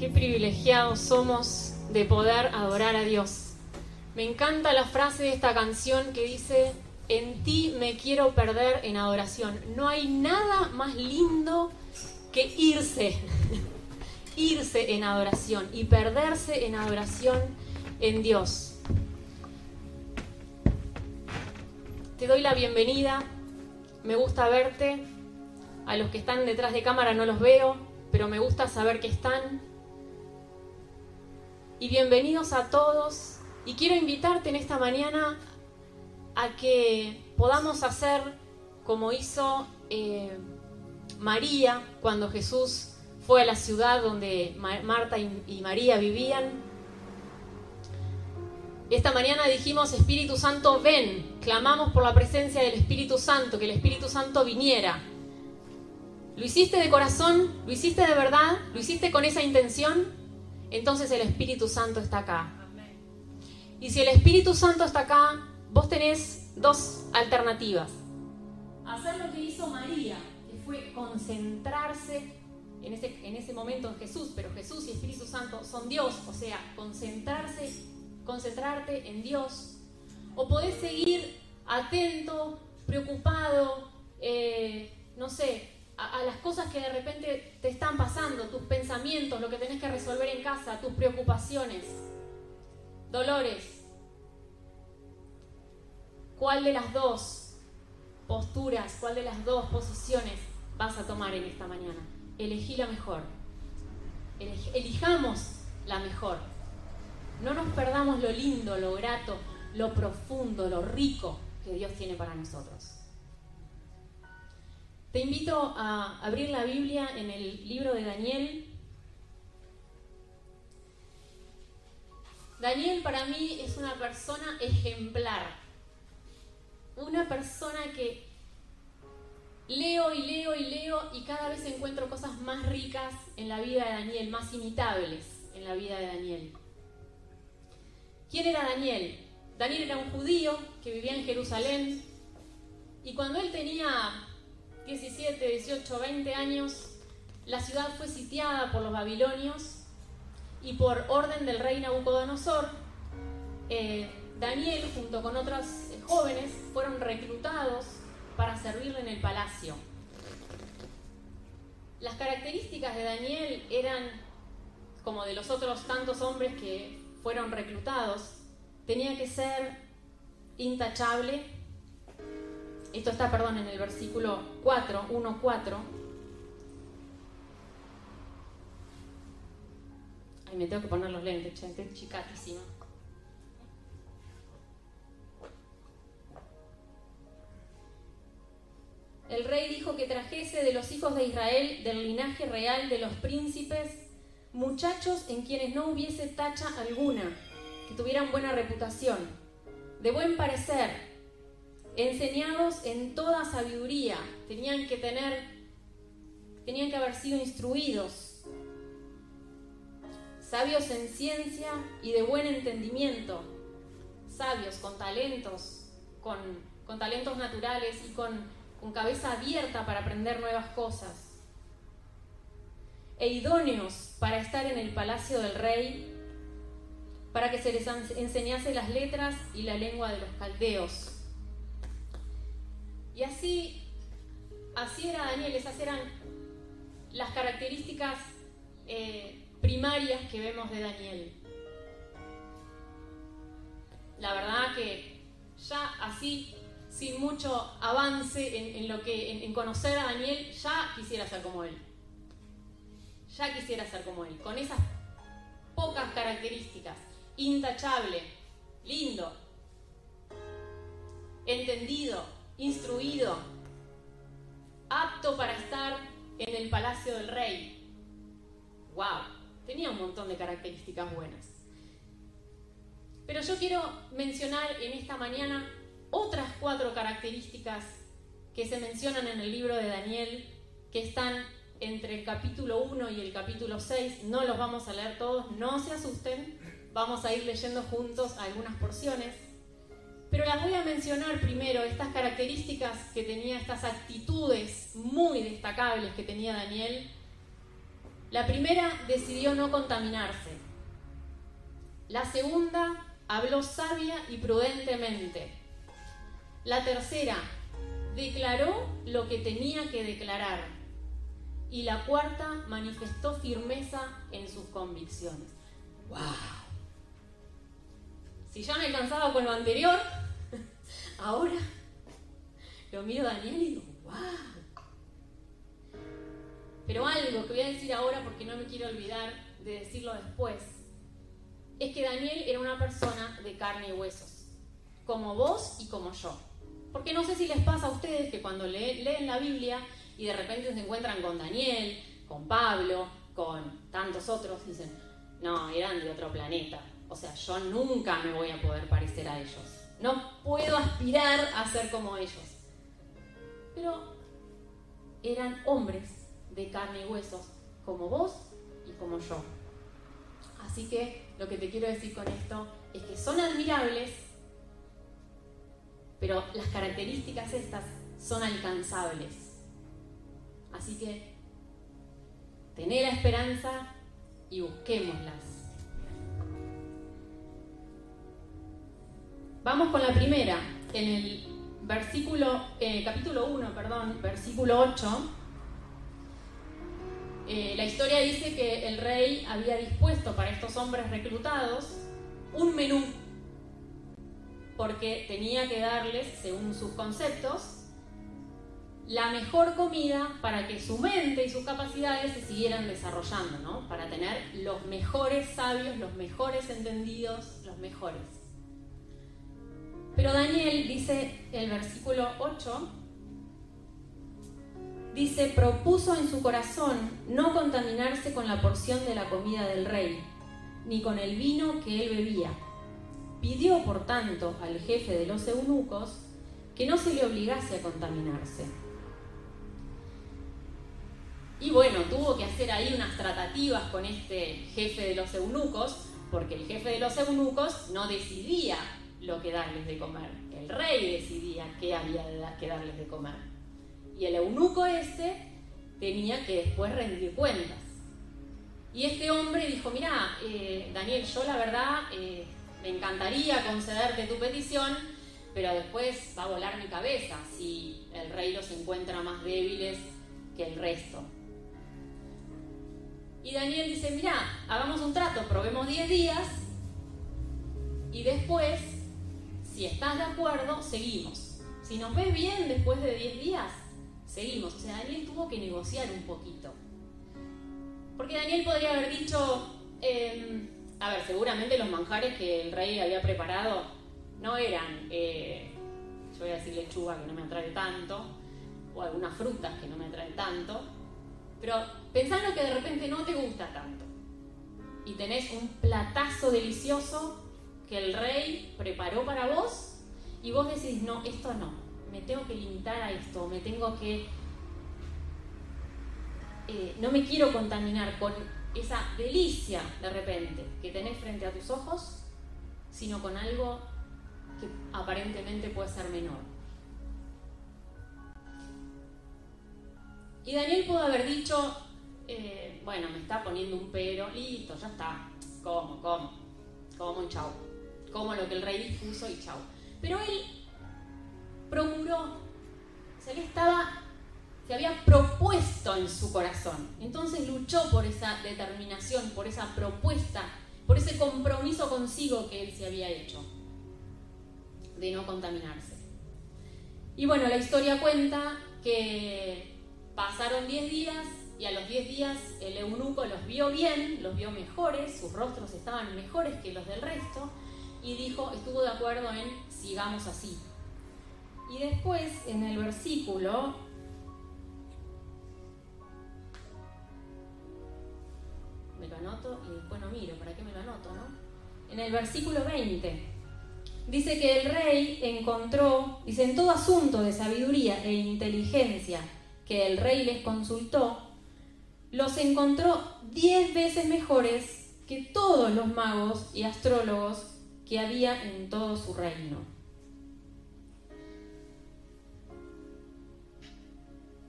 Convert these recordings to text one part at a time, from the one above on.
qué privilegiados somos de poder adorar a Dios. Me encanta la frase de esta canción que dice, en ti me quiero perder en adoración. No hay nada más lindo que irse, irse en adoración y perderse en adoración en Dios. Te doy la bienvenida, me gusta verte, a los que están detrás de cámara no los veo, pero me gusta saber que están. Y bienvenidos a todos. Y quiero invitarte en esta mañana a que podamos hacer como hizo eh, María cuando Jesús fue a la ciudad donde Marta y María vivían. Esta mañana dijimos, Espíritu Santo, ven, clamamos por la presencia del Espíritu Santo, que el Espíritu Santo viniera. ¿Lo hiciste de corazón? ¿Lo hiciste de verdad? ¿Lo hiciste con esa intención? Entonces el Espíritu Santo está acá. Y si el Espíritu Santo está acá, vos tenés dos alternativas. Hacer lo que hizo María, que fue concentrarse en ese, en ese momento en Jesús, pero Jesús y Espíritu Santo son Dios, o sea, concentrarse, concentrarte en Dios. O podés seguir atento, preocupado, eh, no sé, a, las cosas que de repente te están pasando, tus pensamientos, lo que tenés que resolver en casa, tus preocupaciones, dolores. ¿Cuál de las dos posturas, cuál de las dos posiciones vas a tomar en esta mañana? Elegí la mejor. Elijamos la mejor. No nos perdamos lo lindo, lo grato, lo profundo, lo rico que Dios tiene para nosotros. Te invito a abrir la Biblia en el libro de Daniel. Daniel para mí es una persona ejemplar, una persona que leo y leo y leo y cada vez encuentro cosas más ricas en la vida de Daniel, más imitables en la vida de Daniel. ¿Quién era Daniel? Daniel era un judío que vivía en Jerusalén y cuando él tenía 17, 18, 20 años, la ciudad fue sitiada por los babilonios y por orden del rey Nabucodonosor, eh, Daniel junto con otros jóvenes fueron reclutados para servirle en el palacio. Las características de Daniel eran, como de los otros tantos hombres que fueron reclutados, tenía que ser intachable, esto está, perdón, en el versículo 4, 1, 4. Ay, me tengo que poner los lentes, gente, chicatísima. El rey dijo que trajese de los hijos de Israel, del linaje real de los príncipes, muchachos en quienes no hubiese tacha alguna, que tuvieran buena reputación, de buen parecer, enseñados en toda sabiduría, tenían que tener, tenían que haber sido instruidos, sabios en ciencia y de buen entendimiento, sabios con talentos, con, con talentos naturales y con, con cabeza abierta para aprender nuevas cosas, e idóneos para estar en el palacio del rey, para que se les enseñase las letras y la lengua de los caldeos y así, así era Daniel, esas eran las características eh, primarias que vemos de Daniel. La verdad que ya así, sin mucho avance en, lo que, en, conocer a Daniel, ya quisiera ser como él. Ya quisiera ser como él, con esas pocas características. Intachable, lindo, entendido, instruido, apto para estar en el palacio del rey. ¡Wow! Tenía un montón de características buenas. Pero yo quiero mencionar en esta mañana otras cuatro características que se mencionan en el libro de Daniel, que están entre el capítulo 1 y el capítulo 6. No los vamos a leer todos, no se asusten, vamos a ir leyendo juntos algunas porciones. Pero las voy a mencionar primero, estas características que tenía, estas actitudes muy destacables que tenía Daniel, La primera decidió no contaminarse. La segunda habló sabia y prudentemente. La tercera declaró lo que tenía que declarar. Y la cuarta manifestó firmeza en sus convicciones. ¡Wow! Si ya me alcanzaba con lo anterior, ahora lo miro Daniel y digo, ¡wow! Pero algo que voy a decir ahora porque no me quiero olvidar de decirlo después, es que Daniel era una persona de carne y huesos, como vos y como yo. Porque no sé si les pasa a ustedes que cuando leen la Biblia y de repente se encuentran con Daniel, con Pablo, con tantos otros, dicen, no, eran de otro planeta. O sea, yo nunca me voy a poder parecer a ellos. No puedo aspirar a ser como ellos. Pero eran hombres de carne y huesos, como vos y como yo. Así que lo que te quiero decir con esto es que son admirables, pero las características estas son alcanzables. Así que tené la esperanza y busquémoslas. Vamos con la primera, en el versículo, eh, capítulo 1, perdón, versículo 8. Eh, la historia dice que el rey había dispuesto para estos hombres reclutados un menú, porque tenía que darles, según sus conceptos, la mejor comida para que su mente y sus capacidades se siguieran desarrollando, ¿no? Para tener los mejores sabios, los mejores entendidos, los mejores. Daniel dice el versículo 8, dice, propuso en su corazón no contaminarse con la porción de la comida del rey, ni con el vino que él bebía. Pidió, por tanto, al jefe de los eunucos que no se le obligase a contaminarse. Y bueno, tuvo que hacer ahí unas tratativas con este jefe de los eunucos, porque el jefe de los eunucos no decidía lo que darles de comer, rey decidía qué había que darles de comer. Y el eunuco este tenía que después rendir cuentas. Y este hombre dijo, mira, eh, Daniel, yo la verdad eh, me encantaría concederte tu petición, pero después va a volar mi cabeza si el rey los encuentra más débiles que el resto. Y Daniel dice, mira, hagamos un trato, probemos 10 días y después, si estás de acuerdo, seguimos. Si nos ves bien después de 10 días, seguimos. O sea, Daniel tuvo que negociar un poquito. Porque Daniel podría haber dicho, em, a ver, seguramente los manjares que el rey había preparado no eran, eh, yo voy a decir lechuga que no me atrae tanto, o algunas frutas que no me atraen tanto, pero pensando que de repente no te gusta tanto y tenés un platazo delicioso que el rey preparó para vos y vos decís, no, esto no, me tengo que limitar a esto, me tengo que... Eh, no me quiero contaminar con esa delicia de repente que tenés frente a tus ojos, sino con algo que aparentemente puede ser menor. Y Daniel pudo haber dicho, eh, bueno, me está poniendo un pero, listo, ya está, como, como, como un chau, como lo que el rey dispuso y chau. Pero él procuró, se le estaba, se había propuesto en su corazón. Entonces luchó por esa determinación, por esa propuesta, por ese compromiso consigo que él se había hecho de no contaminarse. Y bueno, la historia cuenta que pasaron 10 días y a los 10 días el eunuco los vio bien, los vio mejores, sus rostros estaban mejores que los del resto y dijo, estuvo de acuerdo en sigamos así. Y después en el versículo me lo anoto y después no miro, ¿para qué me lo anoto, no? En el versículo 20 dice que el rey encontró, dice, en todo asunto de sabiduría e inteligencia que el rey les consultó, los encontró diez veces mejores que todos los magos y astrólogos que había en todo su reino.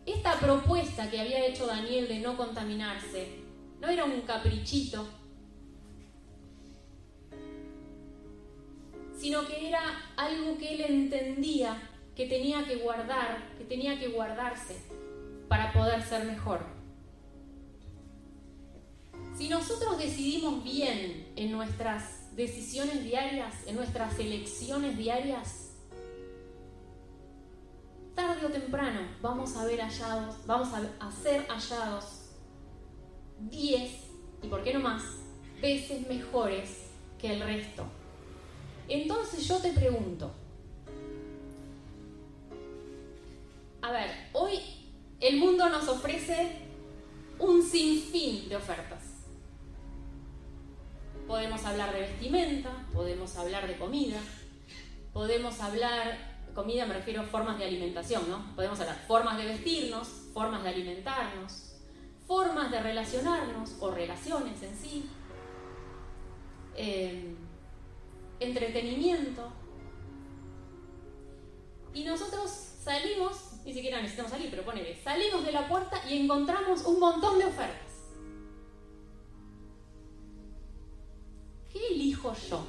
esta propuesta que había hecho Daniel de no contaminarse no era un caprichito, sino que era algo que él entendía que tenía que guardar, que tenía que guardarse para poder ser mejor. Si nosotros decidimos bien en nuestras decisiones diarias, en nuestras elecciones diarias, tarde o temprano vamos a ver hallados, vamos a ser hallados 10 y por qué no más veces mejores que el resto. Entonces yo te pregunto, a ver, hoy el mundo nos ofrece un sinfín de ofertas. Podemos hablar de vestimenta, podemos hablar de comida, podemos hablar comida me refiero a formas de alimentación, ¿no? Podemos hablar formas de vestirnos, formas de alimentarnos, formas de relacionarnos o relaciones en sí, eh, entretenimiento. Y nosotros salimos, ni siquiera necesitamos salir, pero ponele, salimos de la puerta y encontramos un montón de ofertas. ¿Qué elijo yo?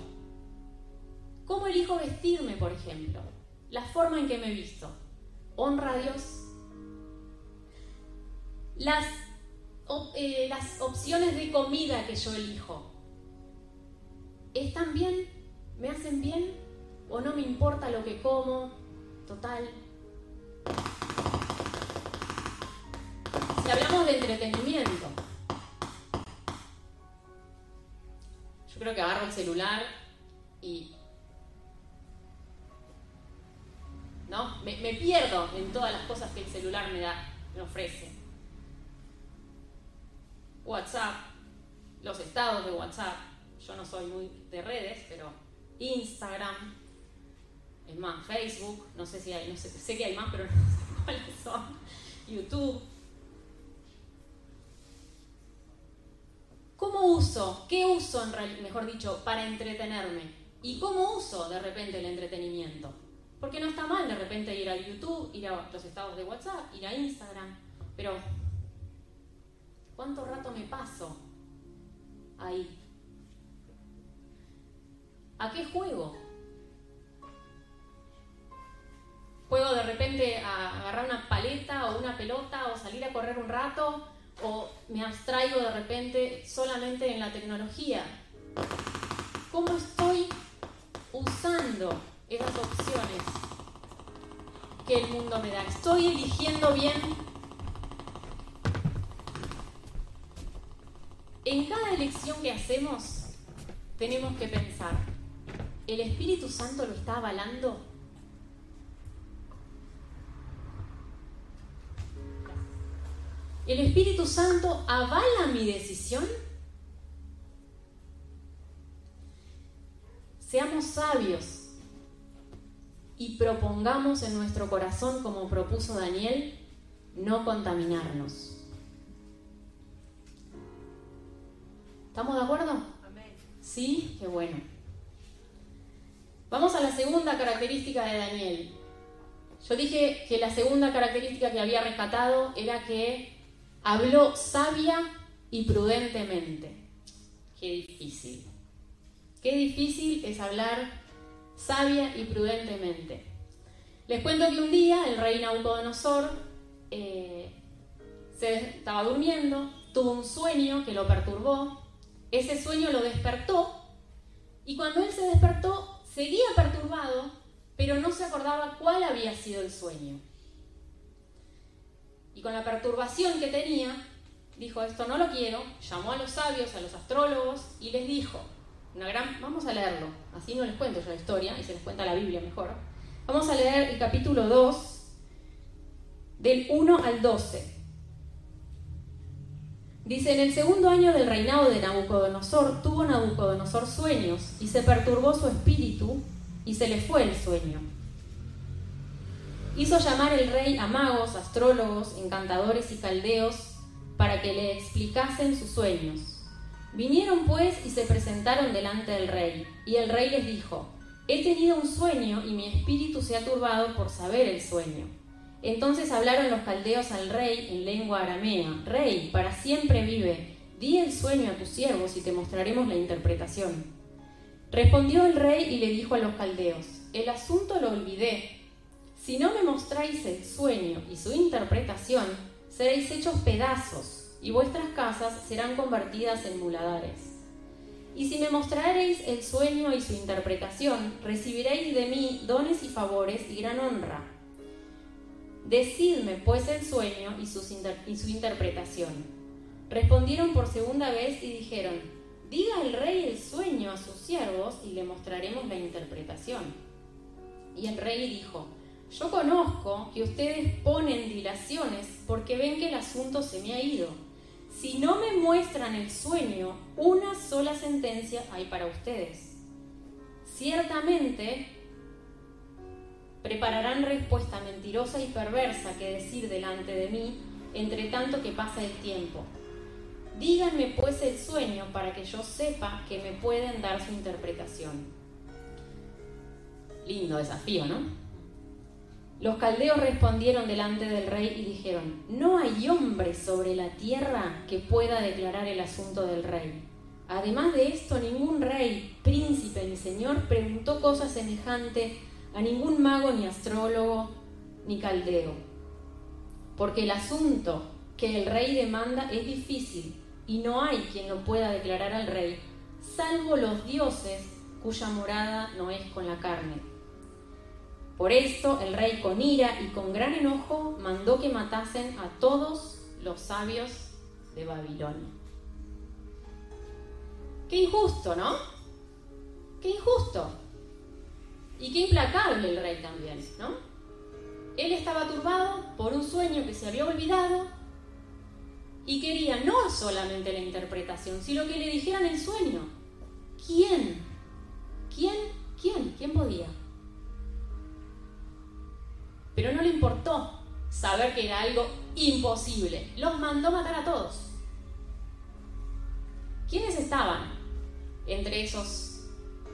¿Cómo elijo vestirme, por ejemplo? la forma en que me visto. Honra a Dios. Eh, las opciones de comida que yo elijo. ¿Están bien? ¿Me hacen bien? ¿O no me importa lo que como? Total. Si hablamos de entretenimiento, creo que agarro el celular y Me, pierdo en todas las cosas que el celular me da, me ofrece. WhatsApp, los estados de WhatsApp, yo no soy muy de redes, pero Instagram, es más, Facebook, no sé si hay, no sé, sé que hay más, pero no sé cuáles son, YouTube. Uso? ¿Qué uso, en mejor dicho, para entretenerme? ¿Y cómo uso de repente el entretenimiento? Porque no está mal de repente ir a YouTube, ir a los estados de WhatsApp, ir a Instagram, pero ¿cuánto rato me paso ahí? ¿A qué juego? ¿Juego de repente a agarrar una paleta o una pelota o salir a correr un rato? ¿O me abstraigo de repente solamente en la tecnología? ¿Cómo estoy usando esas opciones que el mundo me da. ¿Estoy eligiendo bien? En cada elección que hacemos tenemos que pensar, ¿el Espíritu Santo lo está avalando? ¿El Espíritu Santo avala mi decisión? Seamos sabios y propongamos en nuestro corazón, como propuso Daniel, no contaminarnos. ¿Estamos de acuerdo? Amén. Sí, qué bueno. Vamos a la segunda característica de Daniel. Yo dije que la segunda característica que había rescatado era que habló sabia y prudentemente. Qué difícil. Qué difícil es hablar sabia y prudentemente. Les cuento que un día el rey Nabucodonosor eh, se estaba durmiendo, tuvo un sueño que lo perturbó, ese sueño lo despertó y cuando él se despertó seguía perturbado, pero no se acordaba cuál había sido el sueño. Y con la perturbación que tenía, dijo, esto no lo quiero, llamó a los sabios, a los astrólogos y les dijo, una gran... Vamos a leerlo, así no les cuento yo la historia y se les cuenta la Biblia mejor. Vamos a leer el capítulo 2, del 1 al 12. Dice, en el segundo año del reinado de Nabucodonosor, tuvo Nabucodonosor sueños y se perturbó su espíritu y se le fue el sueño. Hizo llamar el rey a magos, astrólogos, encantadores y caldeos para que le explicasen sus sueños. Vinieron pues y se presentaron delante del rey, y el rey les dijo, He tenido un sueño y mi espíritu se ha turbado por saber el sueño. Entonces hablaron los caldeos al rey en lengua aramea, Rey, para siempre vive, di el sueño a tus siervos y te mostraremos la interpretación. Respondió el rey y le dijo a los caldeos, el asunto lo olvidé. Si no me mostráis el sueño y su interpretación, seréis hechos pedazos y vuestras casas serán convertidas en muladares. Y si me mostraréis el sueño y su interpretación, recibiréis de mí dones y favores y gran honra. Decidme pues el sueño y, y su interpretación. Respondieron por segunda vez y dijeron, diga el rey el sueño a sus siervos y le mostraremos la interpretación. Y el rey dijo, yo conozco que ustedes ponen dilaciones porque ven que el asunto se me ha ido si no me muestran el sueño, una sola sentencia hay para ustedes. Ciertamente prepararán respuesta mentirosa y perversa que decir delante de mí, entre tanto que pasa el tiempo. Díganme pues el sueño para que yo sepa que me pueden dar su interpretación. Lindo desafío, ¿no? Los caldeos respondieron delante del rey y dijeron, no hay hombre sobre la tierra que pueda declarar el asunto del rey. Además de esto, ningún rey, príncipe ni señor preguntó cosa semejante a ningún mago ni astrólogo ni caldeo. Porque el asunto que el rey demanda es difícil y no hay quien lo pueda declarar al rey, salvo los dioses cuya morada no es con la carne por esto el rey con ira y con gran enojo mandó que matasen a todos los sabios de Babilonia. Qué injusto, ¿no? Qué injusto. Y qué implacable el rey también, ¿no? Él estaba turbado por un sueño que se había olvidado y quería no solamente la interpretación, sino que le dijeran el sueño. ¿Quién? ¿Quién? ¿Quién? ¿Quién podía? Pero no le importó saber que era algo imposible. Los mandó matar a todos. ¿Quiénes estaban entre esos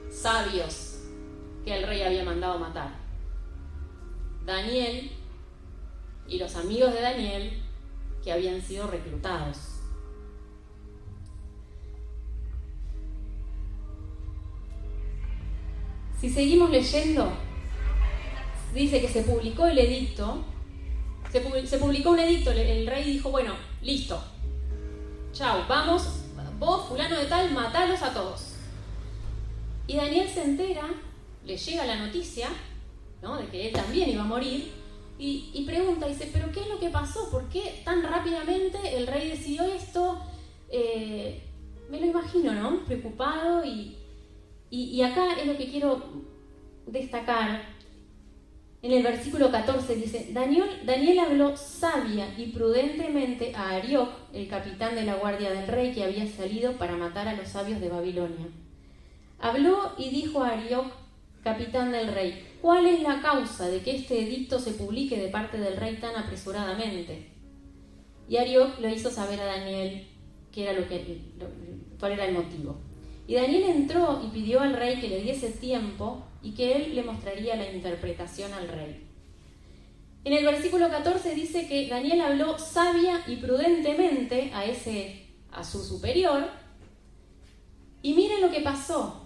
sabios que el rey había mandado matar? Daniel y los amigos de Daniel que habían sido reclutados. Si seguimos leyendo, dice que se publicó el edicto, se, publicó un edicto, el, rey dijo, bueno, listo, chao, vamos, vos, fulano de tal, matalos a todos. Y Daniel se entera, le llega la noticia, ¿no? De que él también iba a morir, y, pregunta, dice, pero ¿qué es lo que pasó? ¿Por qué tan rápidamente el rey decidió esto? Eh, me lo imagino, ¿no? Preocupado y, y acá es lo que quiero destacar, en el versículo 14 dice, Daniel, habló sabia y prudentemente a Arioc, el capitán de la guardia del rey que había salido para matar a los sabios de Babilonia. Habló y dijo a Arioc, capitán del rey, ¿cuál es la causa de que este edicto se publique de parte del rey tan apresuradamente? Y Arioc le hizo saber a Daniel qué era lo que, cuál era el motivo. Y Daniel entró y pidió al rey que le diese tiempo y que él le mostraría la interpretación al rey. En el versículo 14 dice que Daniel habló sabia y prudentemente a ese a su superior y miren lo que pasó.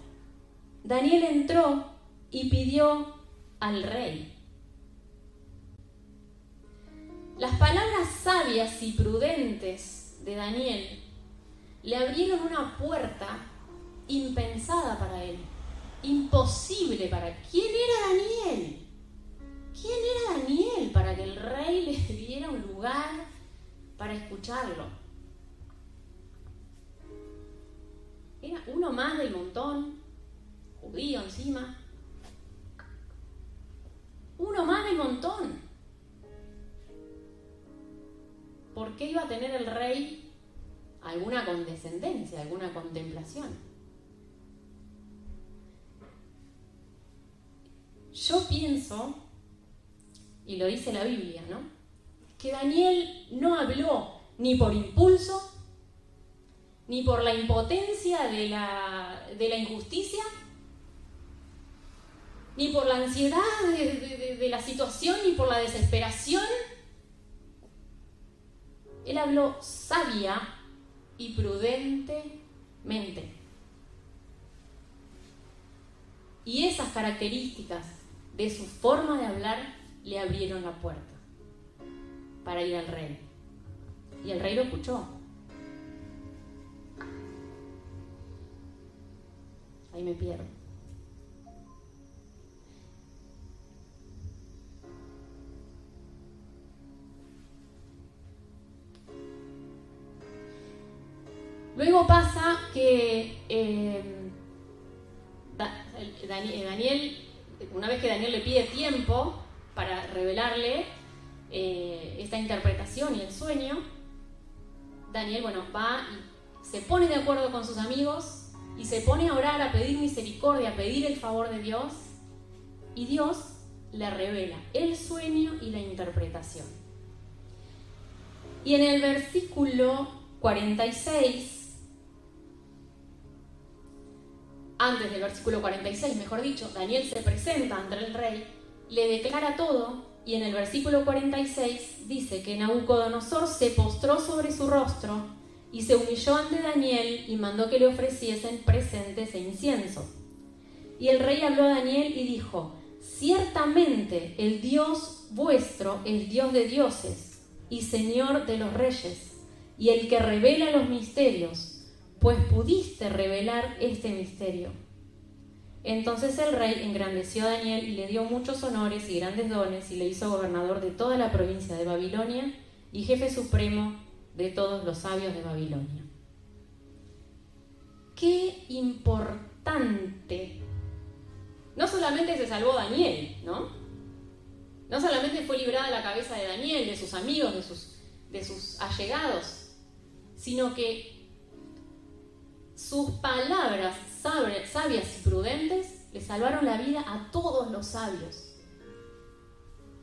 Daniel entró y pidió al rey. Las palabras sabias y prudentes de Daniel le abrieron una puerta impensada para él imposible para... ¿Quién era Daniel? ¿Quién era Daniel para que el rey le diera un lugar para escucharlo? Era uno más del montón, judío encima. Uno más del montón. ¿Por qué iba a tener el rey alguna condescendencia, alguna contemplación? Yo pienso, y lo dice la Biblia, ¿no? Que Daniel no habló ni por impulso, ni por la impotencia de la, de la injusticia, ni por la ansiedad de, de la situación, ni por la desesperación. Él habló sabia y prudentemente. Y esas características de su forma de hablar le abrieron la puerta para ir al rey. Y el rey lo escuchó. Ahí me pierdo. Luego pasa que eh, Daniel, una vez que Daniel le pide tiempo para revelarle eh, esta interpretación y el sueño, Daniel, bueno, va y se pone de acuerdo con sus amigos y se pone a orar, a pedir misericordia, a pedir el favor de Dios, y Dios le revela el sueño y la interpretación. Y en el versículo 46 antes del versículo 46, mejor dicho, Daniel se presenta ante el rey, le declara todo y en el versículo 46 dice que Nabucodonosor se postró sobre su rostro y se humilló ante Daniel y mandó que le ofreciesen presentes e incienso. Y el rey habló a Daniel y dijo, ciertamente el Dios vuestro es Dios de dioses y Señor de los reyes, y el que revela los misterios pues pudiste revelar este misterio. Entonces el rey engrandeció a Daniel y le dio muchos honores y grandes dones y le hizo gobernador de toda la provincia de Babilonia y jefe supremo de todos los sabios de Babilonia. Qué importante. No solamente se salvó Daniel, ¿no? No solamente fue librada la cabeza de Daniel, de sus amigos, de sus, de sus allegados, sino que sus palabras sabias y prudentes le salvaron la vida a todos los sabios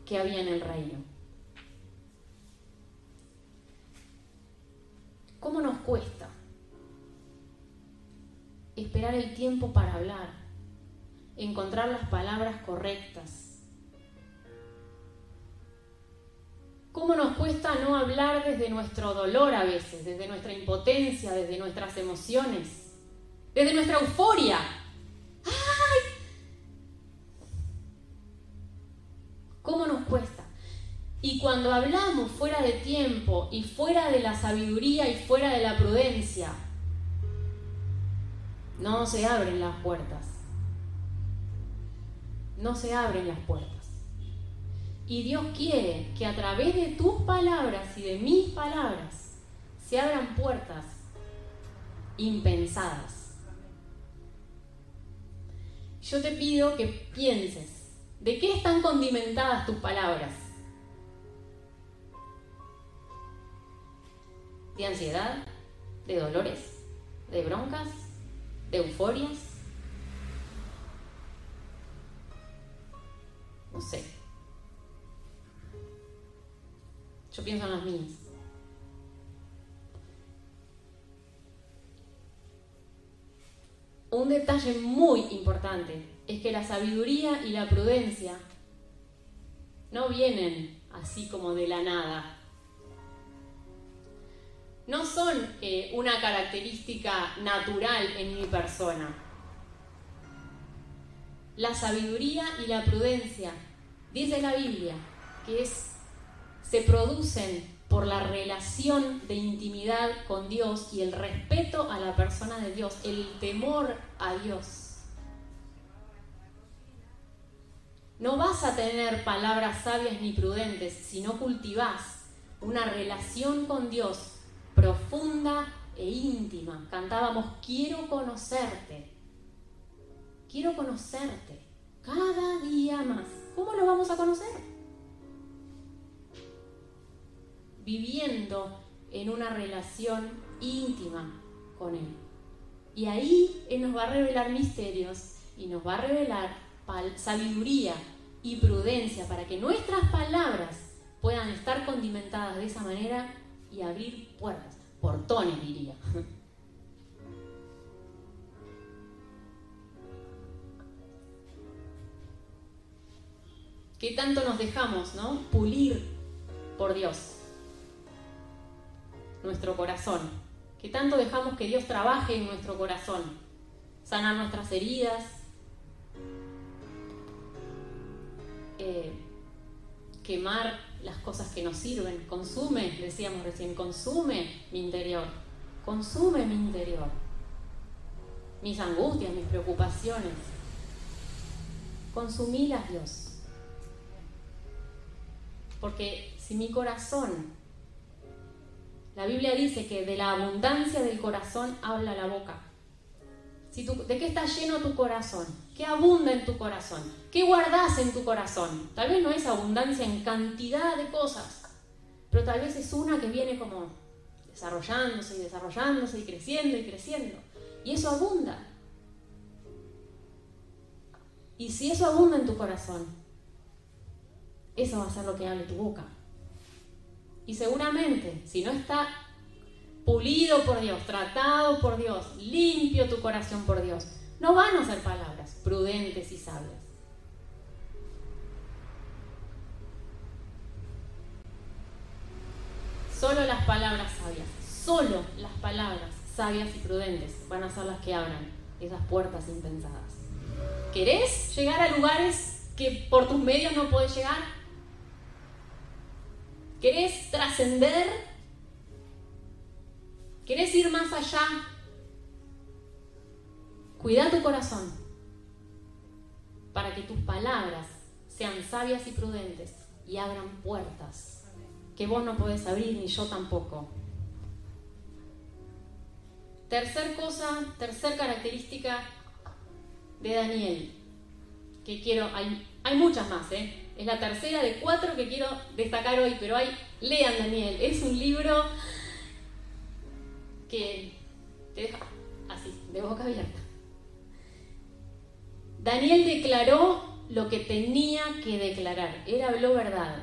que había en el reino. ¿Cómo nos cuesta esperar el tiempo para hablar, encontrar las palabras correctas? ¿Cómo nos cuesta no hablar desde nuestro dolor a veces, desde nuestra impotencia, desde nuestras emociones, desde nuestra euforia? ¡Ay! ¿Cómo nos cuesta? Y cuando hablamos fuera de tiempo y fuera de la sabiduría y fuera de la prudencia, no se abren las puertas. No se abren las puertas. Y Dios quiere que a través de tus palabras y de mis palabras se abran puertas impensadas. Yo te pido que pienses, ¿de qué están condimentadas tus palabras? ¿De ansiedad? ¿De dolores? ¿De broncas? ¿De euforias? No sé. Yo pienso en las mías. Un detalle muy importante es que la sabiduría y la prudencia no vienen así como de la nada. No son eh, una característica natural en mi persona. La sabiduría y la prudencia, dice la Biblia, que es se producen por la relación de intimidad con Dios y el respeto a la persona de Dios, el temor a Dios. No vas a tener palabras sabias ni prudentes si no cultivas una relación con Dios profunda e íntima. Cantábamos, quiero conocerte, quiero conocerte cada día más. ¿Cómo lo vamos a conocer? Viviendo en una relación íntima con Él. Y ahí Él nos va a revelar misterios y nos va a revelar sabiduría y prudencia para que nuestras palabras puedan estar condimentadas de esa manera y abrir puertas, portones diría. ¿Qué tanto nos dejamos, no? Pulir por Dios nuestro corazón. que tanto dejamos que Dios trabaje en nuestro corazón, sanar nuestras heridas, eh, quemar las cosas que nos sirven, consume, decíamos recién, consume mi interior, consume mi interior, mis angustias, mis preocupaciones, consumilas Dios. Porque si mi corazón, la Biblia dice que de la abundancia del corazón habla la boca. Si ¿De qué está lleno tu corazón? ¿Qué abunda en tu corazón? ¿Qué guardas en tu corazón? Tal vez no es abundancia en cantidad de cosas, pero tal vez es una que viene como desarrollándose y desarrollándose y creciendo y creciendo. Y eso abunda. Y si eso abunda en tu corazón, eso va a ser lo que hable tu boca. Y seguramente, si no está pulido por Dios, tratado por Dios, limpio tu corazón por Dios, no van a ser palabras prudentes y sabias. Solo las palabras sabias, solo las palabras sabias y prudentes van a ser las que abran esas puertas impensadas. ¿Querés llegar a lugares que por tus medios no puedes llegar? ¿Querés trascender? ¿Querés ir más allá? Cuida tu corazón para que tus palabras sean sabias y prudentes y abran puertas que vos no podés abrir ni yo tampoco. Tercer cosa, tercer característica de Daniel, que quiero, hay, hay muchas más, ¿eh? Es la tercera de cuatro que quiero destacar hoy, pero hay, lean Daniel, es un libro que te deja así, de boca abierta. Daniel declaró lo que tenía que declarar, él habló verdad.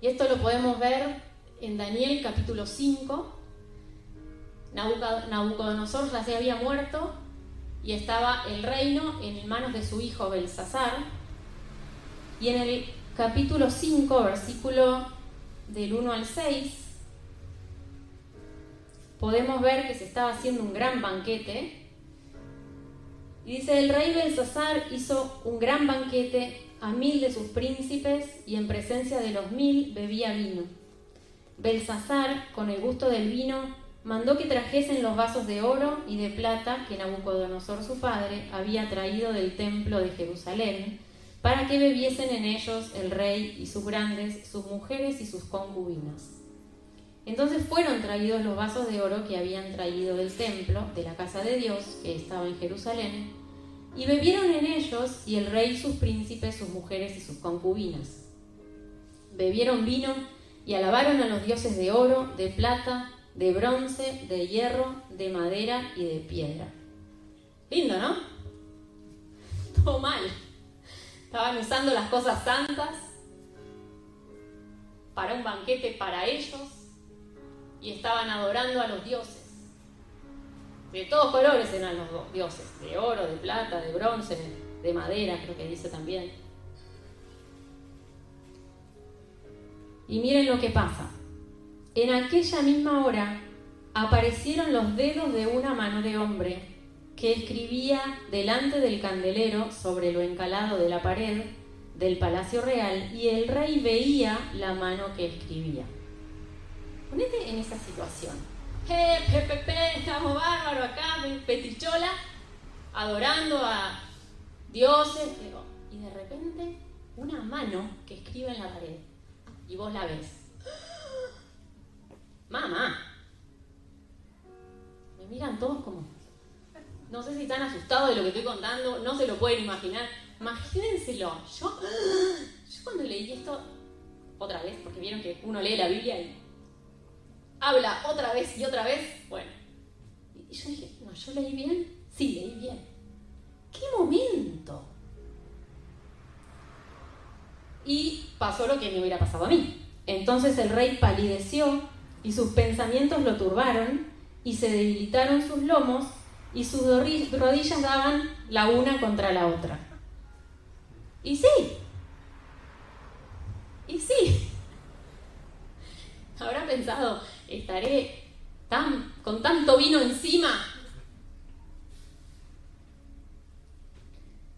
Y esto lo podemos ver en Daniel capítulo 5. Nabucodonosor ya se había muerto y estaba el reino en manos de su hijo Belsasar. Y en el capítulo 5, versículo del 1 al 6, podemos ver que se estaba haciendo un gran banquete y dice, el rey Belsasar hizo un gran banquete a mil de sus príncipes y en presencia de los mil bebía vino. Belsasar, con el gusto del vino, mandó que trajesen los vasos de oro y de plata que Nabucodonosor su padre había traído del templo de Jerusalén, para que bebiesen en ellos el rey y sus grandes, sus mujeres y sus concubinas. Entonces fueron traídos los vasos de oro que habían traído del templo, de la casa de Dios, que estaba en Jerusalén, y bebieron en ellos y el rey, sus príncipes, sus mujeres y sus concubinas. Bebieron vino y alabaron a los dioses de oro, de plata, de bronce, de hierro, de madera y de piedra. Lindo, ¿no? Todo mal. Estaban usando las cosas santas para un banquete para ellos y estaban adorando a los dioses. De todos colores eran los dioses, de oro, de plata, de bronce, de madera, creo que dice también. Y miren lo que pasa. En aquella misma hora aparecieron los dedos de una mano de hombre que escribía delante del candelero sobre lo encalado de la pared del palacio real y el rey veía la mano que escribía. Ponete en esa situación. ¡Eh, pepe, estamos bárbaros acá, petichola, adorando a dioses! Y de repente, una mano que escribe en la pared. Y vos la ves. ¡Mamá! Me miran todos como. No sé si están asustados de lo que estoy contando, no se lo pueden imaginar. Imagínenselo. Yo, yo cuando leí esto, otra vez, porque vieron que uno lee la Biblia y habla otra vez y otra vez, bueno. Y yo dije, no, yo leí bien, sí, leí bien. ¿Qué momento? Y pasó lo que me hubiera pasado a mí. Entonces el rey palideció y sus pensamientos lo turbaron y se debilitaron sus lomos y sus rodillas daban la una contra la otra. Y sí, y sí, habrá pensado, estaré tan, con tanto vino encima.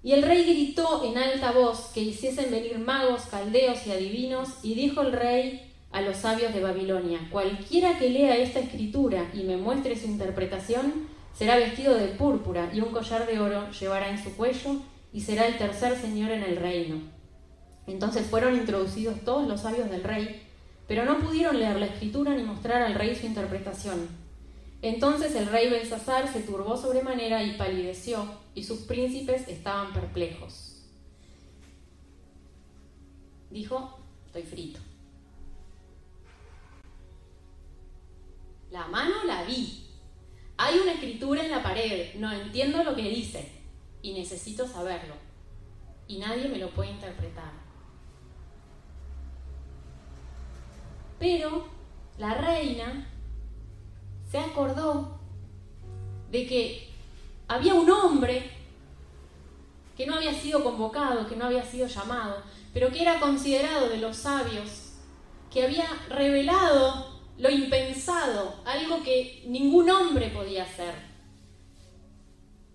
Y el rey gritó en alta voz que hiciesen venir magos, caldeos y adivinos, y dijo el rey a los sabios de Babilonia, cualquiera que lea esta escritura y me muestre su interpretación, será vestido de púrpura y un collar de oro llevará en su cuello y será el tercer señor en el reino. Entonces fueron introducidos todos los sabios del rey, pero no pudieron leer la escritura ni mostrar al rey su interpretación. Entonces el rey Belsasar se turbó sobremanera y palideció, y sus príncipes estaban perplejos. Dijo, estoy frito. La mano la vi. Hay una escritura en la pared, no entiendo lo que dice y necesito saberlo. Y nadie me lo puede interpretar. Pero la reina se acordó de que había un hombre que no había sido convocado, que no había sido llamado, pero que era considerado de los sabios, que había revelado lo impensado, algo que ningún hombre podía hacer.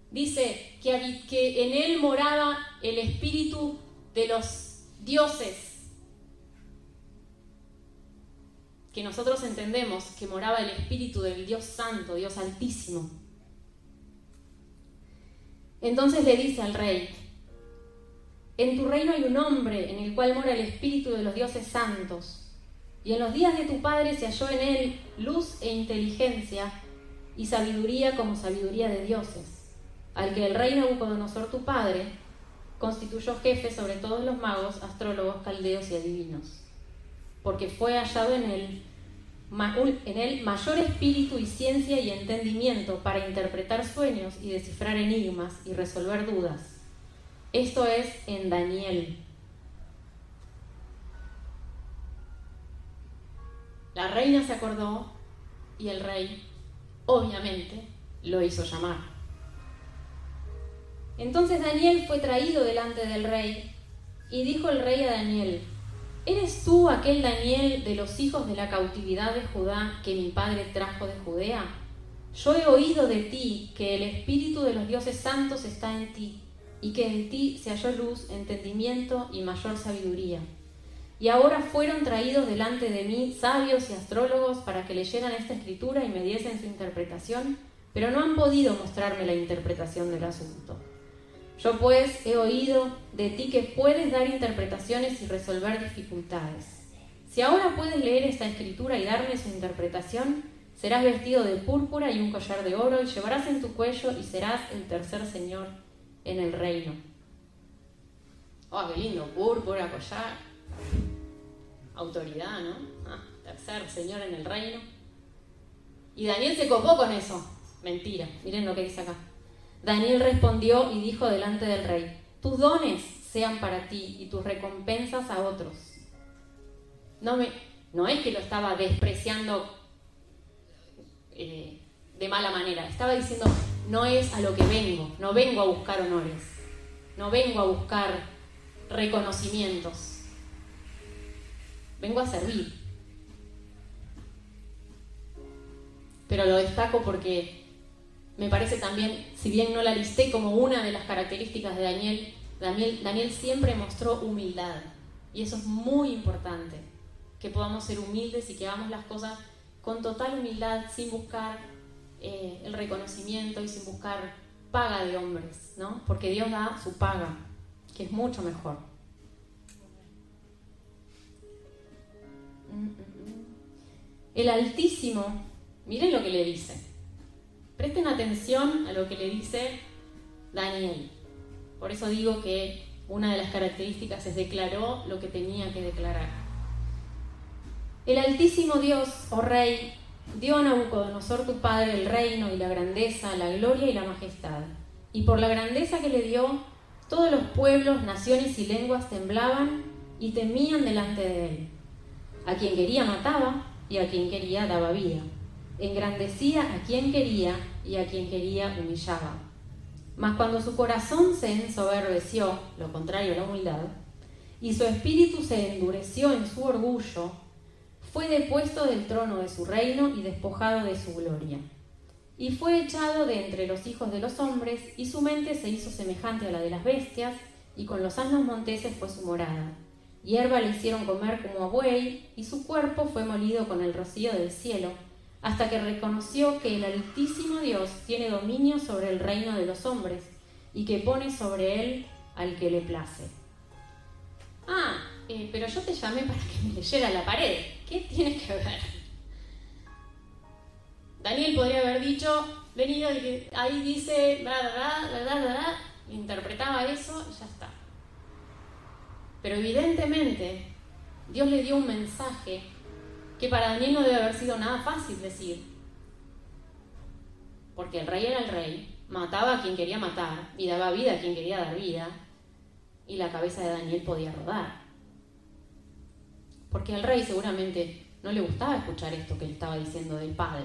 Dice que, que en él moraba el espíritu de los dioses, que nosotros entendemos que moraba el espíritu del Dios Santo, Dios Altísimo. Entonces le dice al rey, en tu reino hay un hombre en el cual mora el espíritu de los dioses santos y en los días de tu padre se halló en él luz e inteligencia y sabiduría como sabiduría de dioses, al que el rey Nabucodonosor tu padre constituyó jefe sobre todos los magos, astrólogos, caldeos y adivinos, porque fue hallado en él, en él mayor espíritu y ciencia y entendimiento para interpretar sueños y descifrar enigmas y resolver dudas. Esto es en Daniel, La reina se acordó y el rey, obviamente, lo hizo llamar. Entonces Daniel fue traído delante del rey y dijo el rey a Daniel, ¿eres tú aquel Daniel de los hijos de la cautividad de Judá que mi padre trajo de Judea? Yo he oído de ti que el espíritu de los dioses santos está en ti y que en ti se halló luz, entendimiento y mayor sabiduría. Y ahora fueron traídos delante de mí sabios y astrólogos para que leyeran esta escritura y me diesen su interpretación, pero no han podido mostrarme la interpretación del asunto. Yo pues he oído de ti que puedes dar interpretaciones y resolver dificultades. Si ahora puedes leer esta escritura y darme su interpretación, serás vestido de púrpura y un collar de oro y llevarás en tu cuello y serás el tercer señor en el reino. Oh, qué lindo, púrpura, collar autoridad, ¿no? Ah, tercer señor en el reino. Y Daniel se copó con eso. Mentira, miren lo que dice acá. Daniel respondió y dijo delante del rey, tus dones sean para ti y tus recompensas a otros. No, me, no es que lo estaba despreciando eh, de mala manera, estaba diciendo, no es a lo que vengo, no vengo a buscar honores, no vengo a buscar reconocimientos, vengo a servir. Pero lo destaco porque me parece también, si bien no la listé como una de las características de Daniel, Daniel, Daniel siempre mostró humildad. Y eso es muy importante, que podamos ser humildes y que hagamos las cosas con total humildad, sin buscar eh, el reconocimiento y sin buscar paga de hombres, ¿no? Porque Dios da su paga, que es mucho mejor. El Altísimo, miren lo que le dice. Presten atención a lo que le dice Daniel. Por eso digo que una de las características es declaró lo que tenía que declarar. El Altísimo Dios, oh Rey, dio a Nabucodonosor tu padre el reino y la grandeza, la gloria y la majestad. Y por la grandeza que le dio, todos los pueblos, naciones y lenguas temblaban y temían delante de él. A quien quería mataba y a quien quería daba vida. Engrandecía a quien quería y a quien quería humillaba. Mas cuando su corazón se ensoberbeció, lo contrario a la humildad, y su espíritu se endureció en su orgullo, fue depuesto del trono de su reino y despojado de su gloria. Y fue echado de entre los hijos de los hombres, y su mente se hizo semejante a la de las bestias, y con los asnos monteses fue su morada. Hierba le hicieron comer como a buey, y su cuerpo fue molido con el rocío del cielo, hasta que reconoció que el Altísimo Dios tiene dominio sobre el reino de los hombres, y que pone sobre él al que le place. Ah, eh, pero yo te llamé para que me leyera la pared. ¿Qué tiene que ver? Daniel podría haber dicho, venido, ahí dice, bla, bla, bla, bla, interpretaba eso y ya está. Pero evidentemente Dios le dio un mensaje que para Daniel no debe haber sido nada fácil decir. Porque el rey era el rey, mataba a quien quería matar y daba vida a quien quería dar vida, y la cabeza de Daniel podía rodar. Porque al rey seguramente no le gustaba escuchar esto que él estaba diciendo del padre.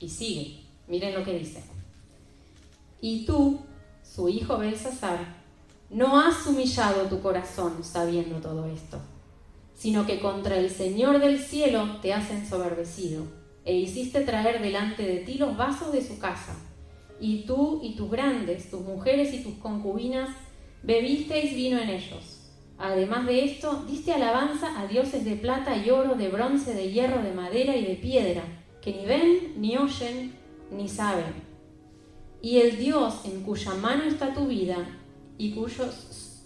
Y sigue, miren lo que dice. Y tú, su hijo Belsasar, no has humillado tu corazón sabiendo todo esto, sino que contra el Señor del cielo te has ensoberbecido, e hiciste traer delante de ti los vasos de su casa, y tú y tus grandes, tus mujeres y tus concubinas, bebisteis vino en ellos. Además de esto, diste alabanza a dioses de plata y oro, de bronce, de hierro, de madera y de piedra, que ni ven, ni oyen, ni saben. Y el Dios en cuya mano está tu vida y cuyos,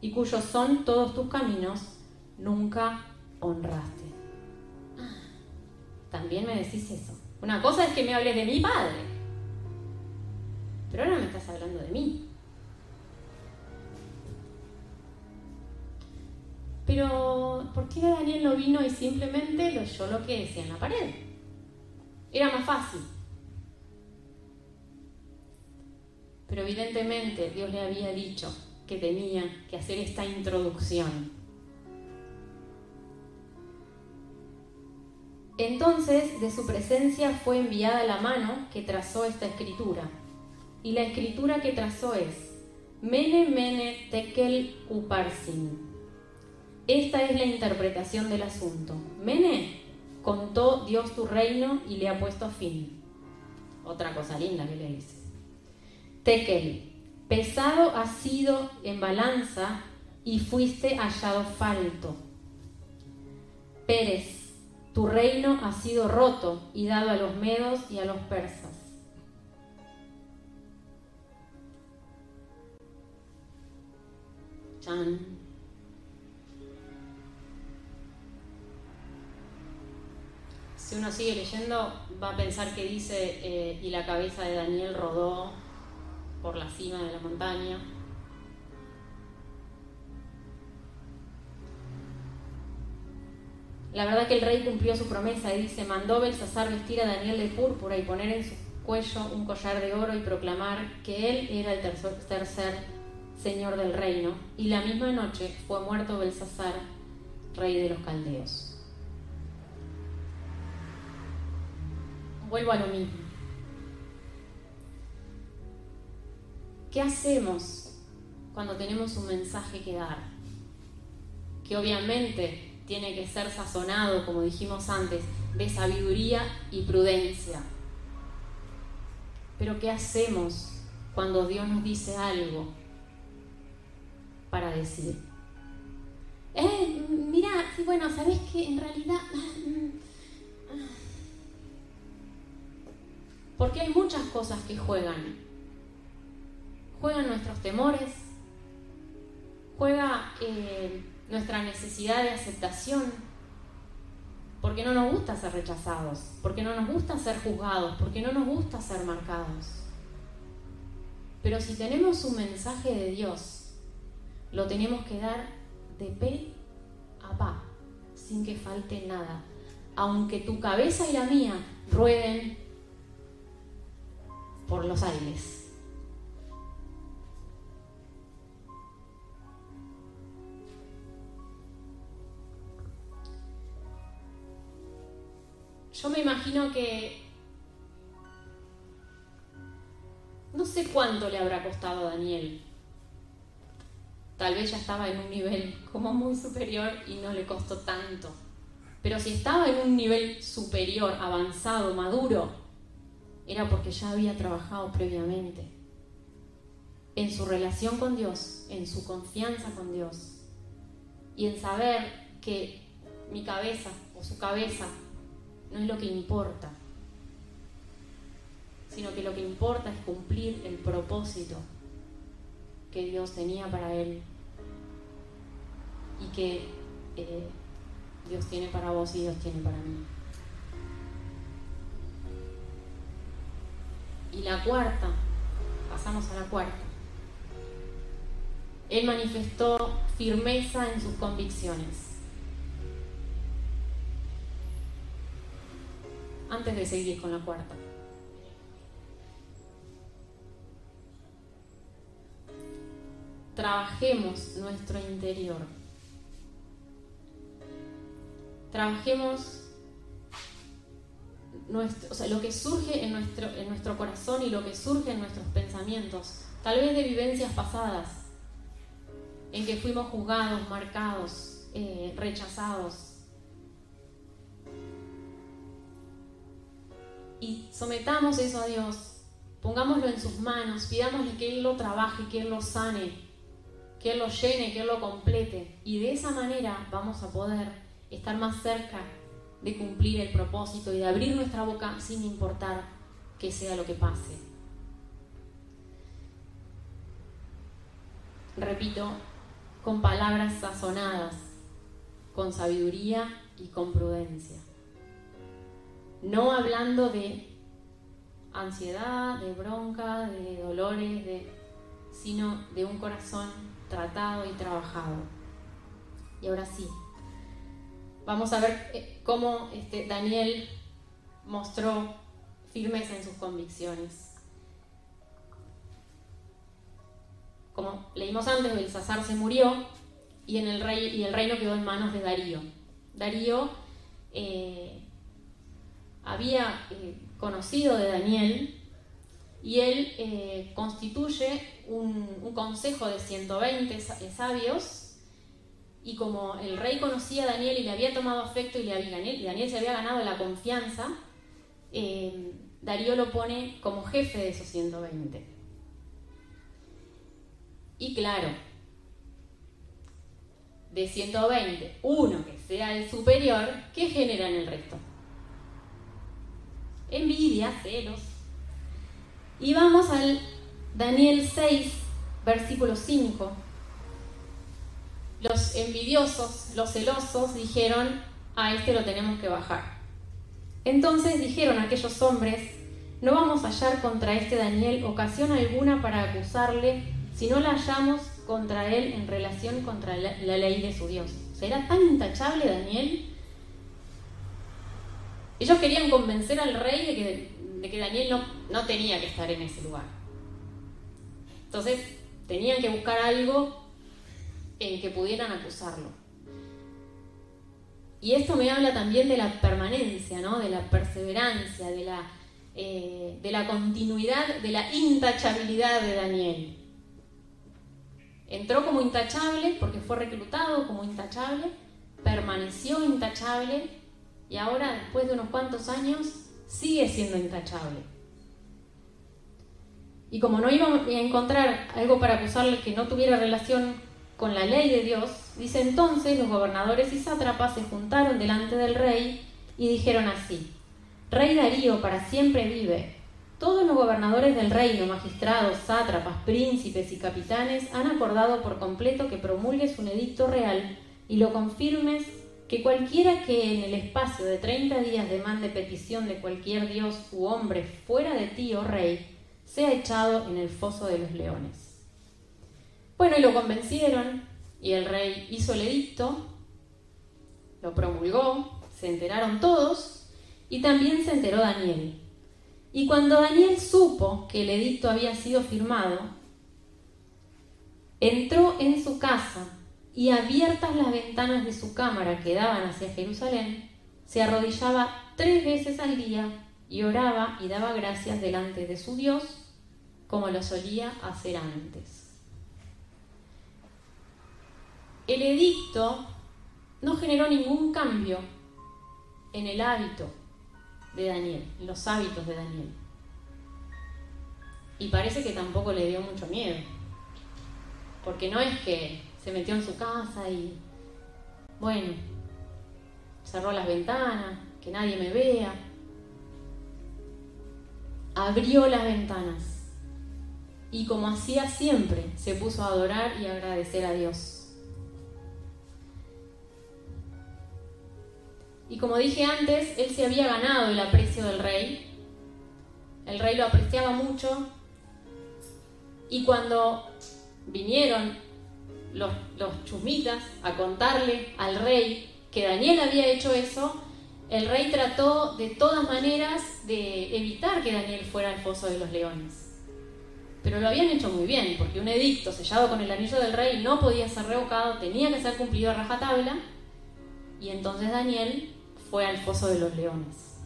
y cuyos son todos tus caminos, nunca honraste. También me decís eso. Una cosa es que me hables de mi padre, pero ahora me estás hablando de mí. Pero, ¿por qué Daniel no vino y simplemente lo oyó lo que decía en la pared? Era más fácil. Pero evidentemente Dios le había dicho que tenía que hacer esta introducción. Entonces de su presencia fue enviada la mano que trazó esta escritura. Y la escritura que trazó es Mene Mene Tekel Uparsin. Esta es la interpretación del asunto. Mene contó Dios tu reino y le ha puesto fin. Otra cosa linda que le dice. Tekel, pesado has sido en balanza y fuiste hallado falto. Pérez, tu reino ha sido roto y dado a los medos y a los persas. Chan. Si uno sigue leyendo, va a pensar que dice, eh, y la cabeza de Daniel rodó por la cima de la montaña. La verdad que el rey cumplió su promesa y dice, mandó Belsasar vestir a Daniel de púrpura y poner en su cuello un collar de oro y proclamar que él era el tercer, tercer señor del reino. Y la misma noche fue muerto Belsasar, rey de los caldeos. Vuelvo a lo mismo. ¿Qué hacemos cuando tenemos un mensaje que dar? Que obviamente tiene que ser sazonado, como dijimos antes, de sabiduría y prudencia. Pero ¿qué hacemos cuando Dios nos dice algo para decir? Eh, mira, bueno, ¿sabes que En realidad... Porque hay muchas cosas que juegan juegan nuestros temores, juega eh, nuestra necesidad de aceptación, porque no nos gusta ser rechazados, porque no nos gusta ser juzgados, porque no nos gusta ser marcados. Pero si tenemos un mensaje de Dios, lo tenemos que dar de pe a pa, sin que falte nada. Aunque tu cabeza y la mía rueden por los aires. Yo me imagino que no sé cuánto le habrá costado a Daniel. Tal vez ya estaba en un nivel como muy superior y no le costó tanto. Pero si estaba en un nivel superior, avanzado, maduro, era porque ya había trabajado previamente. En su relación con Dios, en su confianza con Dios. Y en saber que mi cabeza o su cabeza no es lo que importa, sino que lo que importa es cumplir el propósito que Dios tenía para él y que eh, Dios tiene para vos y Dios tiene para mí. Y la cuarta, pasamos a la cuarta. Él manifestó firmeza en sus convicciones. Antes de seguir con la cuarta. Trabajemos nuestro interior. Trabajemos nuestro, o sea, lo que surge en nuestro, en nuestro corazón y lo que surge en nuestros pensamientos, tal vez de vivencias pasadas, en que fuimos juzgados, marcados, eh, rechazados. Y sometamos eso a Dios, pongámoslo en sus manos, pidámosle que Él lo trabaje, que Él lo sane, que Él lo llene, que Él lo complete. Y de esa manera vamos a poder estar más cerca de cumplir el propósito y de abrir nuestra boca sin importar que sea lo que pase. Repito, con palabras sazonadas, con sabiduría y con prudencia. No hablando de ansiedad, de bronca, de dolores, sino de un corazón tratado y trabajado. Y ahora sí, vamos a ver eh, cómo este, Daniel mostró firmeza en sus convicciones. Como leímos antes, Belsasar se murió y, en el, rey, y el reino quedó en manos de Darío. Darío eh, había eh, conocido de Daniel y él constituye un, consejo de 120 sabios y como el rey conocía a Daniel y le había tomado afecto y, le había, y Daniel se había ganado la confianza, eh, Darío lo pone como jefe de esos 120. Y claro, de 120, uno que sea el superior, ¿qué genera en el resto? Envidia, celos. Y vamos al Daniel 6, versículo 5 los envidiosos, los celosos, dijeron, a este lo tenemos que bajar. Entonces dijeron aquellos hombres, no vamos a hallar contra este Daniel ocasión alguna para acusarle si no la hallamos contra él en relación contra la, ley de su Dios. ¿Será tan intachable Daniel? Ellos querían convencer al rey de que, de que Daniel no, no tenía que estar en ese lugar. Entonces tenían que buscar algo en que pudieran acusarlo. Y esto me habla también de la permanencia, ¿no? de la perseverancia, de la, eh, de la continuidad, de la intachabilidad de Daniel. Entró como intachable porque fue reclutado como intachable, permaneció intachable y ahora, después de unos cuantos años, sigue siendo intachable. Y como no iba a encontrar algo para acusarle que no tuviera relación con la ley de Dios, dice entonces los gobernadores y sátrapas se juntaron delante del rey y dijeron así, Rey Darío para siempre vive. Todos los gobernadores del reino, magistrados, sátrapas, príncipes y capitanes han acordado por completo que promulgues un edicto real y lo confirmes que cualquiera que en el espacio de 30 días demande petición de cualquier dios u hombre fuera de ti, oh rey, sea echado en el foso de los leones. Bueno, y lo convencieron y el rey hizo el edicto, lo promulgó, se enteraron todos y también se enteró Daniel. Y cuando Daniel supo que el edicto había sido firmado, entró en su casa y abiertas las ventanas de su cámara que daban hacia Jerusalén, se arrodillaba tres veces al día y oraba y daba gracias delante de su Dios como lo solía hacer antes. el edicto no generó ningún cambio en el hábito de Daniel, en los hábitos de Daniel. Y parece que tampoco le dio mucho miedo, porque no es que se metió en su casa y, bueno, cerró las ventanas, que nadie me vea. Abrió las ventanas y como hacía siempre, se puso a adorar y agradecer a Dios. Y como dije antes, él se había ganado el aprecio del rey. El rey lo apreciaba mucho. Y cuando vinieron los, los chusmitas a contarle al rey que Daniel había hecho eso, el rey trató de todas maneras de evitar que Daniel fuera al foso de los leones. Pero lo habían hecho muy bien, porque un edicto sellado con el anillo del rey no podía ser revocado, tenía que ser cumplido a rajatabla, y entonces Daniel fue al foso de los leones.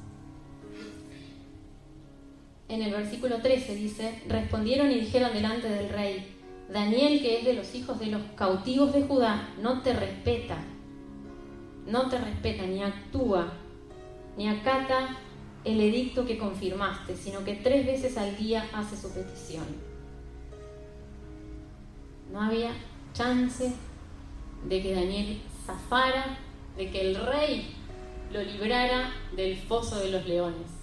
En el versículo 13 dice, respondieron y dijeron delante del rey, Daniel, que es de los hijos de los cautivos de Judá, no te respeta, no te respeta ni actúa, ni acata el edicto que confirmaste, sino que tres veces al día hace su petición. No había chance de que Daniel zafara, de que el rey lo librara del foso de los leones.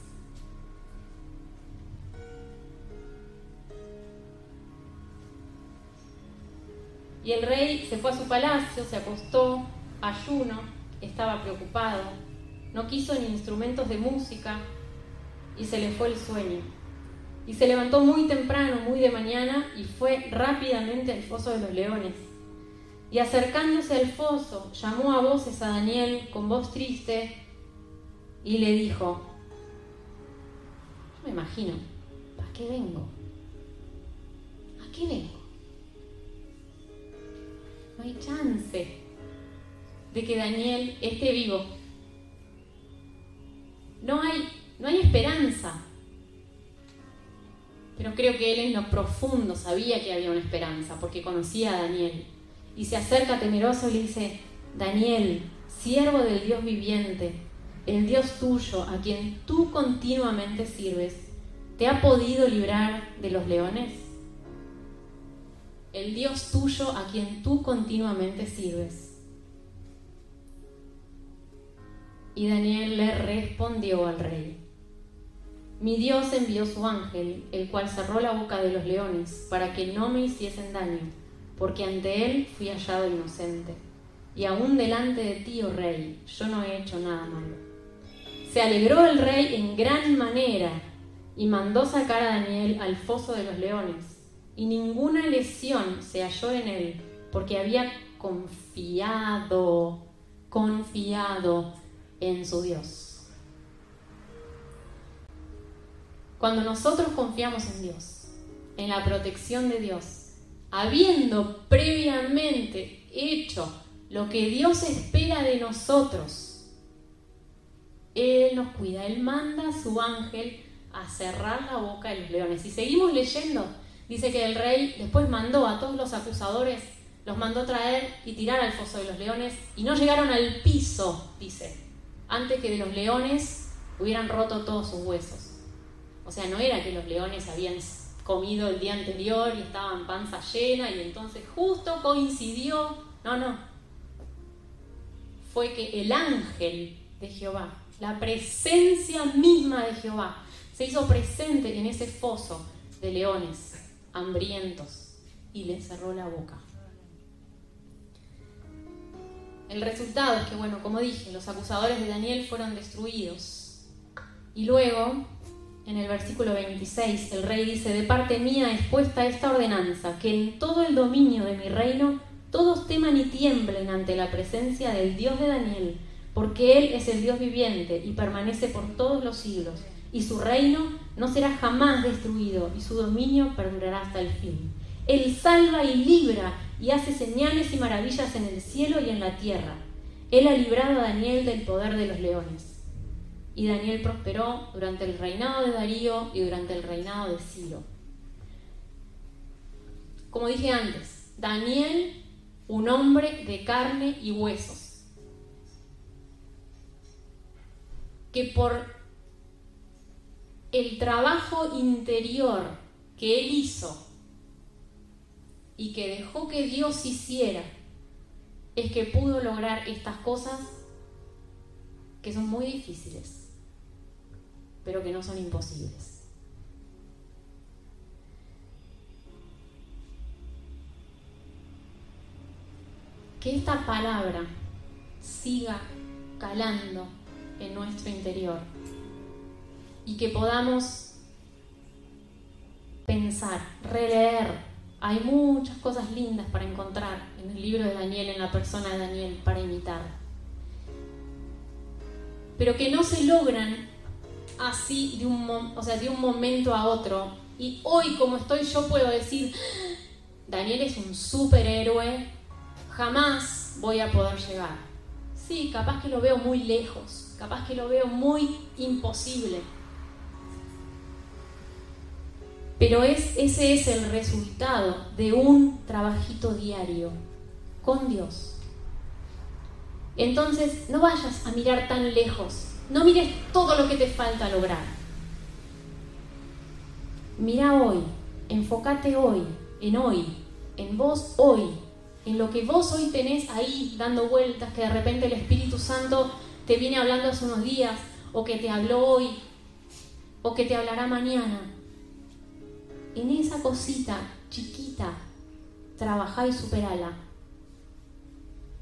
Y el rey se fue a su palacio, se acostó, ayuno, estaba preocupado, no quiso ni instrumentos de música y se le fue el sueño. Y se levantó muy temprano, muy de mañana, y fue rápidamente al foso de los leones. Y acercándose al foso, llamó a voces a Daniel con voz triste y le dijo, yo me imagino, ¿para qué vengo? ¿A qué vengo? Hay chance de que Daniel esté vivo. No hay, no hay esperanza pero creo que él en lo profundo sabía que había una esperanza, porque conocía a Daniel. Y se acerca temeroso y le dice, Daniel, siervo del Dios viviente, el Dios tuyo, a quien tú continuamente sirves, ¿te ha podido librar de los leones? El Dios tuyo a quien tú continuamente sirves. Y Daniel le respondió al rey, mi Dios envió su ángel, el cual cerró la boca de los leones, para que no me hiciesen daño, porque ante él fui hallado inocente. Y aún delante de ti, oh rey, yo no he hecho nada malo. Se alegró el rey en gran manera y mandó sacar a Daniel al foso de los leones, y ninguna lesión se halló en él, porque había confiado, confiado en su Dios. Cuando nosotros confiamos en Dios, en la protección de Dios, habiendo previamente hecho lo que Dios espera de nosotros, Él nos cuida, Él manda a su ángel a cerrar la boca de los leones. Si seguimos leyendo, dice que el rey después mandó a todos los acusadores, los mandó traer y tirar al foso de los leones y no llegaron al piso, dice, antes que de los leones hubieran roto todos sus huesos. O sea, no era que los leones habían comido el día anterior y estaban panza llena y entonces justo coincidió. No, no. Fue que el ángel de Jehová, la presencia misma de Jehová, se hizo presente en ese foso de leones hambrientos y le cerró la boca. El resultado es que, bueno, como dije, los acusadores de Daniel fueron destruidos. Y luego en el versículo 26, el rey dice, de parte mía es puesta esta ordenanza, que en todo el dominio de mi reino todos teman y tiemblen ante la presencia del Dios de Daniel, porque Él es el Dios viviente y permanece por todos los siglos, y su reino no será jamás destruido, y su dominio perdurará hasta el fin. Él salva y libra y hace señales y maravillas en el cielo y en la tierra. Él ha librado a Daniel del poder de los leones y Daniel prosperó durante el reinado de Darío y durante el reinado de Ciro. Como dije antes, Daniel un hombre de carne y huesos, que por el trabajo interior que él hizo y que dejó que Dios hiciera, es que pudo lograr estas cosas que son muy difíciles, pero que no son imposibles. que esta palabra siga calando en nuestro interior y que podamos pensar, releer. Hay muchas cosas lindas para encontrar en el libro de Daniel, en la persona de Daniel, para imitar. Pero que no se logran así de un, o sea, de un momento a otro. Y hoy como estoy yo puedo decir, Daniel es un superhéroe, jamás voy a poder llegar. Sí, capaz que lo veo muy lejos, capaz que lo veo muy imposible. Pero es, ese es el resultado de un trabajito diario con Dios. Entonces, no vayas a mirar tan lejos, no mires todo lo que te falta lograr. Mira hoy, enfócate hoy, en hoy, en vos hoy, en lo que vos hoy tenés ahí dando vueltas, que de repente el Espíritu Santo te viene hablando hace unos días, o que te habló hoy, o que te hablará mañana. En esa cosita chiquita, trabajá y superala.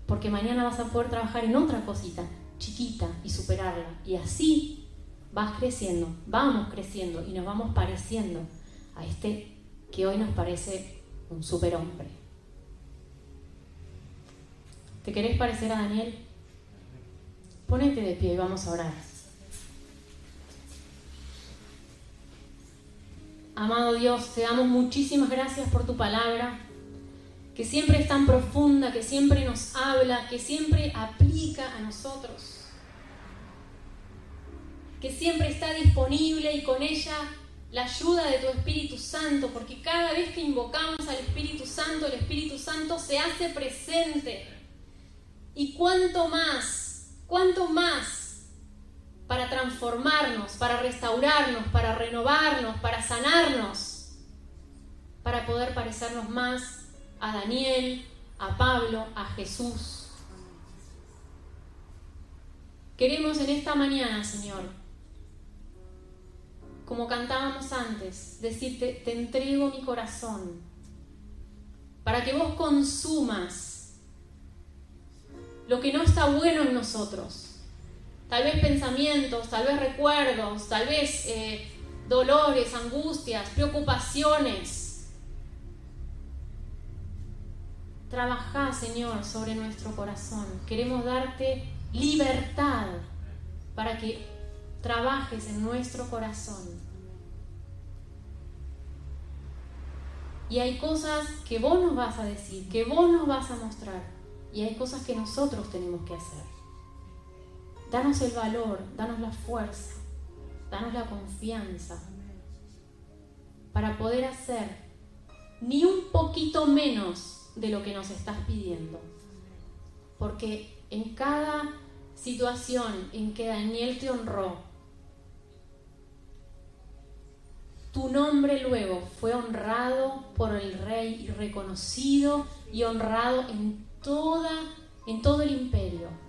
Porque mañana vas a poder trabajar en otra cosita chiquita y superarla. Y así vas creciendo, vamos creciendo y nos vamos pareciendo a este que hoy nos parece un superhombre. ¿Te querés parecer a Daniel? Ponete de pie y vamos a orar. Amado Dios, te damos muchísimas gracias por tu palabra, que siempre es tan profunda, que siempre nos habla, que siempre aplica a nosotros, que siempre está disponible y con ella la ayuda de tu Espíritu Santo, porque cada vez que invocamos al Espíritu Santo, el Espíritu Santo se hace presente. Y cuánto más, cuánto más para transformarnos, para restaurarnos, para renovarnos, para sanarnos, para poder parecernos más a Daniel, a Pablo, a Jesús. Queremos en esta mañana, Señor, como cantábamos antes, decirte, te entrego mi corazón, para que vos consumas lo que no está bueno en nosotros. Tal vez pensamientos, tal vez recuerdos, tal vez eh, dolores, angustias, preocupaciones. Trabaja, Señor, sobre nuestro corazón. Queremos darte libertad para que trabajes en nuestro corazón. Y hay cosas que vos nos vas a decir, que vos nos vas a mostrar y hay cosas que nosotros tenemos que hacer. Danos el valor, danos la fuerza, danos la confianza para poder hacer ni un poquito menos de lo que nos estás pidiendo. Porque en cada situación en que Daniel te honró, tu nombre luego fue honrado por el rey y reconocido y honrado en toda, en todo el imperio.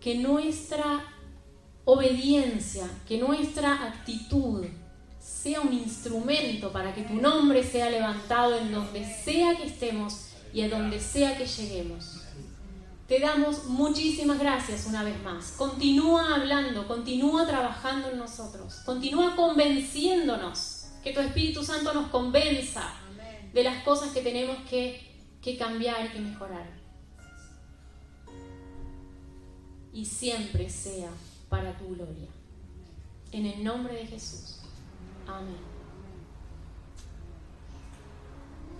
Que nuestra obediencia, que nuestra actitud sea un instrumento para que tu nombre sea levantado en donde sea que estemos y a donde sea que lleguemos. Te damos muchísimas gracias una vez más. Continúa hablando, continúa trabajando en nosotros, continúa convenciéndonos, que tu Espíritu Santo nos convenza de las cosas que tenemos que que cambiar y que mejorar. Y siempre sea para tu gloria. En el nombre de Jesús. Amén.